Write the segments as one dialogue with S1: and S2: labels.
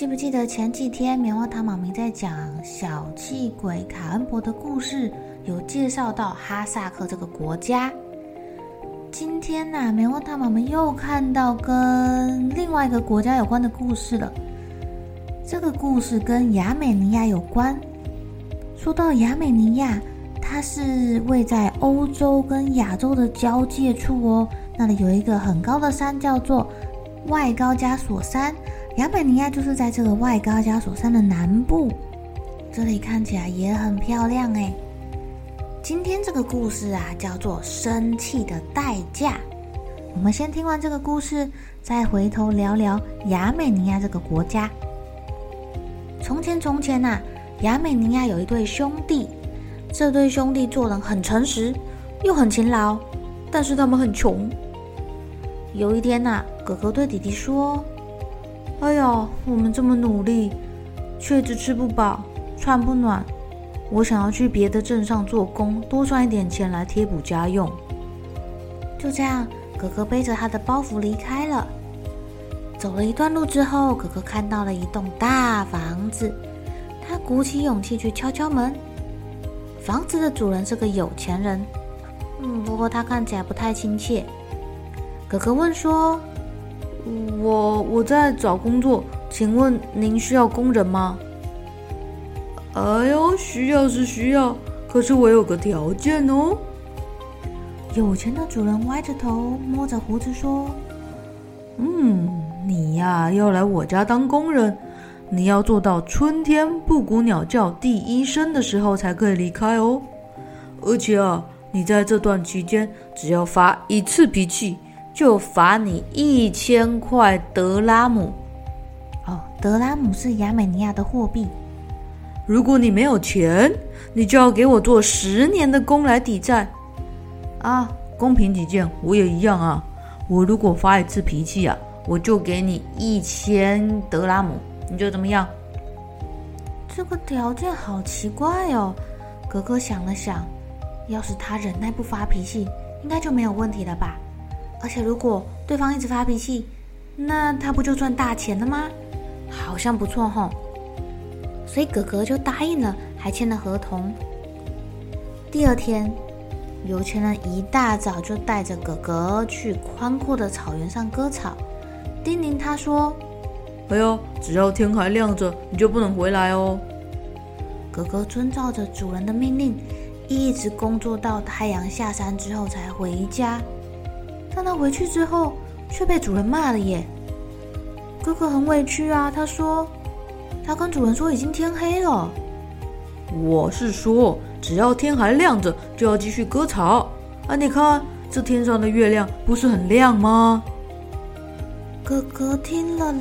S1: 记不记得前几天棉花糖妈咪在讲小气鬼卡恩伯的故事，有介绍到哈萨克这个国家。今天呢，棉花糖妈咪又看到跟另外一个国家有关的故事了。这个故事跟亚美尼亚有关。说到亚美尼亚，它是位在欧洲跟亚洲的交界处哦。那里有一个很高的山，叫做外高加索山。亚美尼亚就是在这个外高加索山的南部，这里看起来也很漂亮哎。今天这个故事啊，叫做《生气的代价》。我们先听完这个故事，再回头聊聊亚美尼亚这个国家。从前从前呐，亚美尼亚有一对兄弟，这对兄弟做人很诚实，又很勤劳，但是他们很穷。有一天呐，哥哥对弟弟说。哎呦，我们这么努力，却只吃不饱，穿不暖。我想要去别的镇上做工，多赚一点钱来贴补家用。就这样，哥哥背着他的包袱离开了。走了一段路之后，哥哥看到了一栋大房子，他鼓起勇气去敲敲门。房子的主人是个有钱人，嗯，不过他看起来不太亲切。哥哥问说。我我在找工作，请问您需要工人吗？哎呦，需要是需要，可是我有个条件哦。有钱的主人歪着头，摸着胡子说：“嗯，你呀要来我家当工人，你要做到春天布谷鸟叫第一声的时候才可以离开哦。而且啊，你在这段期间只要发一次脾气。”就罚你一千块德拉姆。哦，德拉姆是亚美尼亚的货币。如果你没有钱，你就要给我做十年的工来抵债。啊，公平起见，我也一样啊。我如果发一次脾气啊，我就给你一千德拉姆。你觉得怎么样？这个条件好奇怪哦。格格想了想，要是他忍耐不发脾气，应该就没有问题了吧？而且如果对方一直发脾气，那他不就赚大钱了吗？好像不错吼。所以哥哥就答应了，还签了合同。第二天，有钱人一大早就带着哥哥去宽阔的草原上割草，叮咛他说：“哎呦，只要天还亮着，你就不能回来哦。”哥哥遵照着主人的命令，一直工作到太阳下山之后才回家。但他回去之后却被主人骂了耶。哥哥很委屈啊，他说：“他跟主人说已经天黑了。”我是说，只要天还亮着，就要继续割草。啊，你看这天上的月亮不是很亮吗？哥哥听了，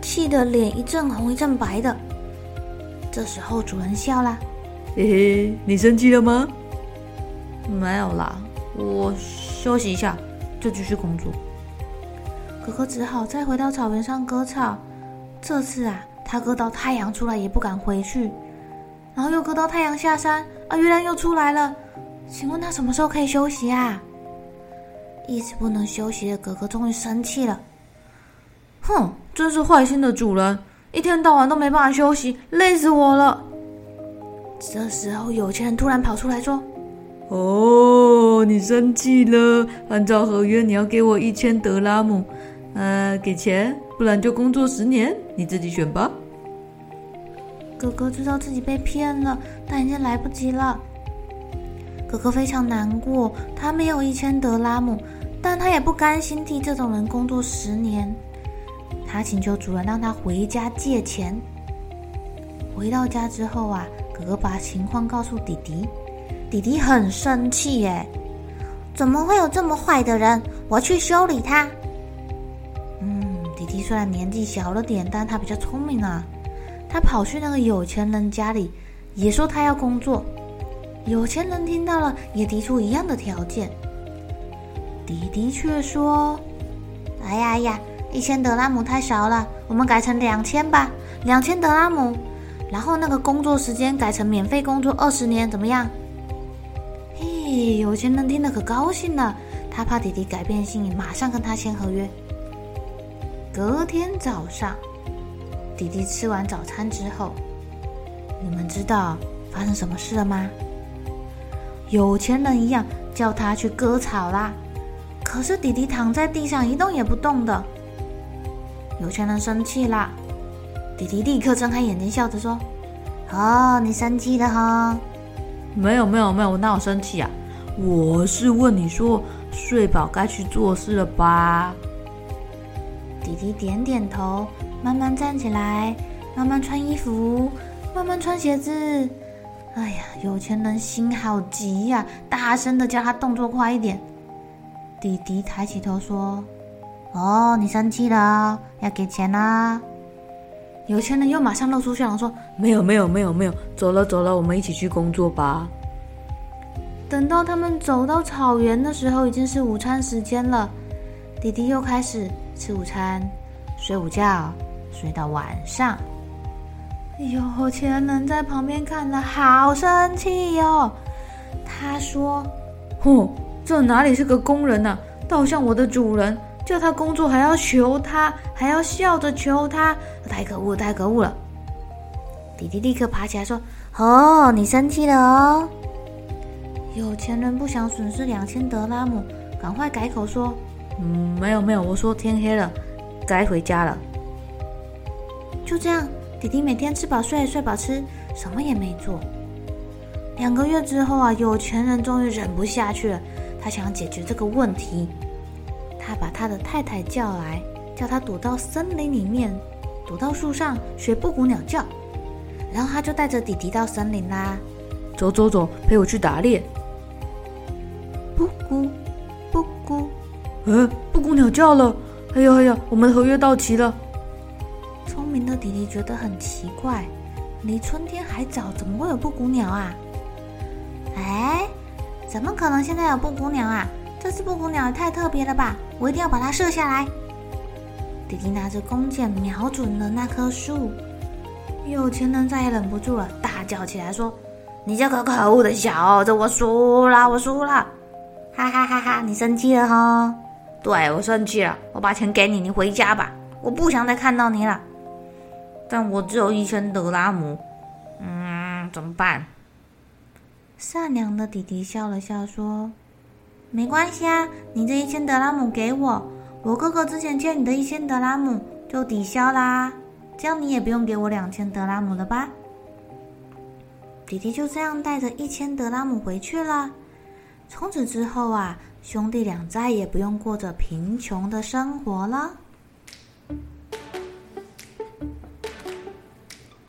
S1: 气得脸一阵红一阵白的。这时候主人笑了：“嘿嘿，你生气了吗？”没有啦，我休息一下。就继续工作，哥哥只好再回到草原上割草。这次啊，他割到太阳出来也不敢回去，然后又割到太阳下山啊，月亮又出来了。请问他什么时候可以休息啊？一直不能休息的哥哥终于生气了。哼，真是坏心的主人，一天到晚都没办法休息，累死我了。这时候，有钱人突然跑出来说。哦，你生气了？按照合约，你要给我一千德拉姆，呃，给钱，不然就工作十年，你自己选吧。哥哥知道自己被骗了，但已经来不及了。哥哥非常难过，他没有一千德拉姆，但他也不甘心替这种人工作十年。他请求主人让他回家借钱。回到家之后啊，哥哥把情况告诉弟弟，弟弟很生气耶，怎么会有这么坏的人？我去修理他。嗯，弟弟虽然年纪小了点，但他比较聪明啊。他跑去那个有钱人家里，也说他要工作。有钱人听到了，也提出一样的条件。弟弟却说：“哎呀呀，一千德拉姆太少了，我们改成两千吧，两千德拉姆。然后那个工作时间改成免费工作二十年，怎么样？”有钱人听得可高兴了。他怕弟弟改变心意，马上跟他签合约。隔天早上，弟弟吃完早餐之后，你们知道发生什么事了吗？有钱人一样叫他去割草啦，可是弟弟躺在地上一动也不动的。有钱人生气啦，弟弟立刻睁开眼睛笑着说：“哦，你生气了哈？
S2: 没有没有没有，我哪有生气啊？我是问你说，睡饱该去做事了吧？”
S1: 弟弟点点头，慢慢站起来，慢慢穿衣服，慢慢穿鞋子。哎呀，有钱人心好急呀，大声的叫他动作快一点。弟弟抬起头说：“哦，你生气了，要给钱啦。”有钱人又马上露出笑容说：“
S2: 没有，没有，没有，没有，走了，走了，我们一起去工作吧。”
S1: 等到他们走到草原的时候，已经是午餐时间了。弟弟又开始吃午餐，睡午觉，睡到晚上。有钱人在旁边看了，好生气哟。他说：“
S2: 哼，这哪里是个工人啊？倒像我的主人，叫他工作还要求他，还要笑着求他，太可恶，太可恶了！”
S1: 弟弟立刻爬起来说：“哦，你生气了哦。”有钱人不想损失两千德拉姆，赶快改口说：“
S2: 嗯，没有没有，我说天黑了，该回家了。”
S1: 就这样。弟弟每天吃饱睡，睡饱吃，什么也没做。两个月之后啊，有钱人终于忍不下去了，他想要解决这个问题。他把他的太太叫来，叫他躲到森林里面，躲到树上学布谷鸟叫。然后他就带着弟弟到森林啦，
S2: 走走走，陪我去打猎。
S1: 布谷
S2: 鸟叫了。哎呀哎呀，我们的合约到期了。
S1: 聪明的弟弟觉得很奇怪，离春天还早，怎么会有布谷鸟啊？哎，怎么可能现在有布谷鸟啊？这只布谷鸟也太特别了吧！我一定要把它射下来。弟弟拿着弓箭瞄准了那棵树，有钱人再也忍不住了，大叫起来说：“你这个可恶的小子，我输了，我输了！哈哈哈哈！你生气了哈？
S2: 对，我生气了，我把钱给你，你回家吧，我不想再看到你了。”但我只有一千德拉姆，嗯，怎么办？
S1: 善良的弟弟笑了笑说：“没关系啊，你这一千德拉姆给我，我哥哥之前欠你的一千德拉姆就抵消啦，这样你也不用给我两千德拉姆了吧？”弟弟就这样带着一千德拉姆回去了。从此之后啊，兄弟俩再也不用过着贫穷的生活了。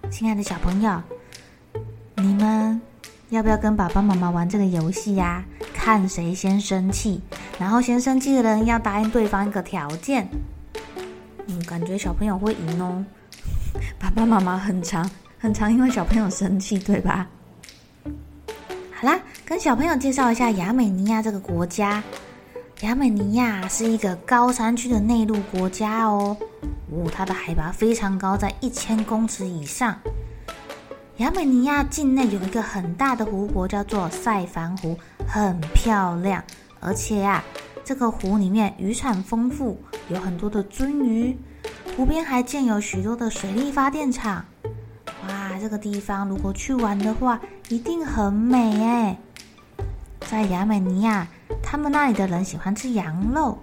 S1: 亲爱的小朋友，你们要不要跟爸爸妈妈玩这个游戏呀？看谁先生气，然后先生气的人要答应对方一个条件。嗯，感觉小朋友会赢哦。爸爸妈妈很常很常因为小朋友生气，对吧？好啦，跟小朋友介绍一下亚美尼亚这个国家。亚美尼亚是一个高山区的内陆国家哦。哦，它的海拔非常高，在一千公尺以上。亚美尼亚境内有一个很大的湖泊，叫做塞凡湖，很漂亮。而且呀、啊，这个湖里面渔产丰富，有很多的鳟鱼。湖边还建有许多的水力发电厂。哇，这个地方如果去玩的话，一定很美哎。在亚美尼亚，他们那里的人喜欢吃羊肉。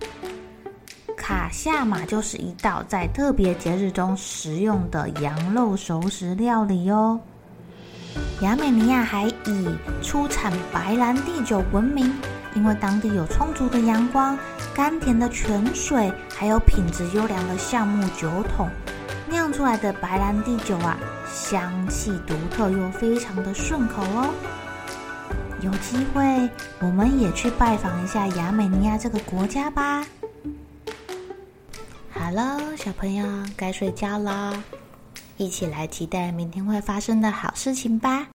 S1: 卡夏玛就是一道在特别节日中食用的羊肉熟食料理哦。亚美尼亚还以出产白兰地酒闻名，因为当地有充足的阳光、甘甜的泉水，还有品质优良的橡木酒桶，酿出来的白兰地酒啊，香气独特又非常的顺口哦。有机会我们也去拜访一下亚美尼亚这个国家吧。好了，小朋友该睡觉了。一起来期待明天会发生的好事情吧！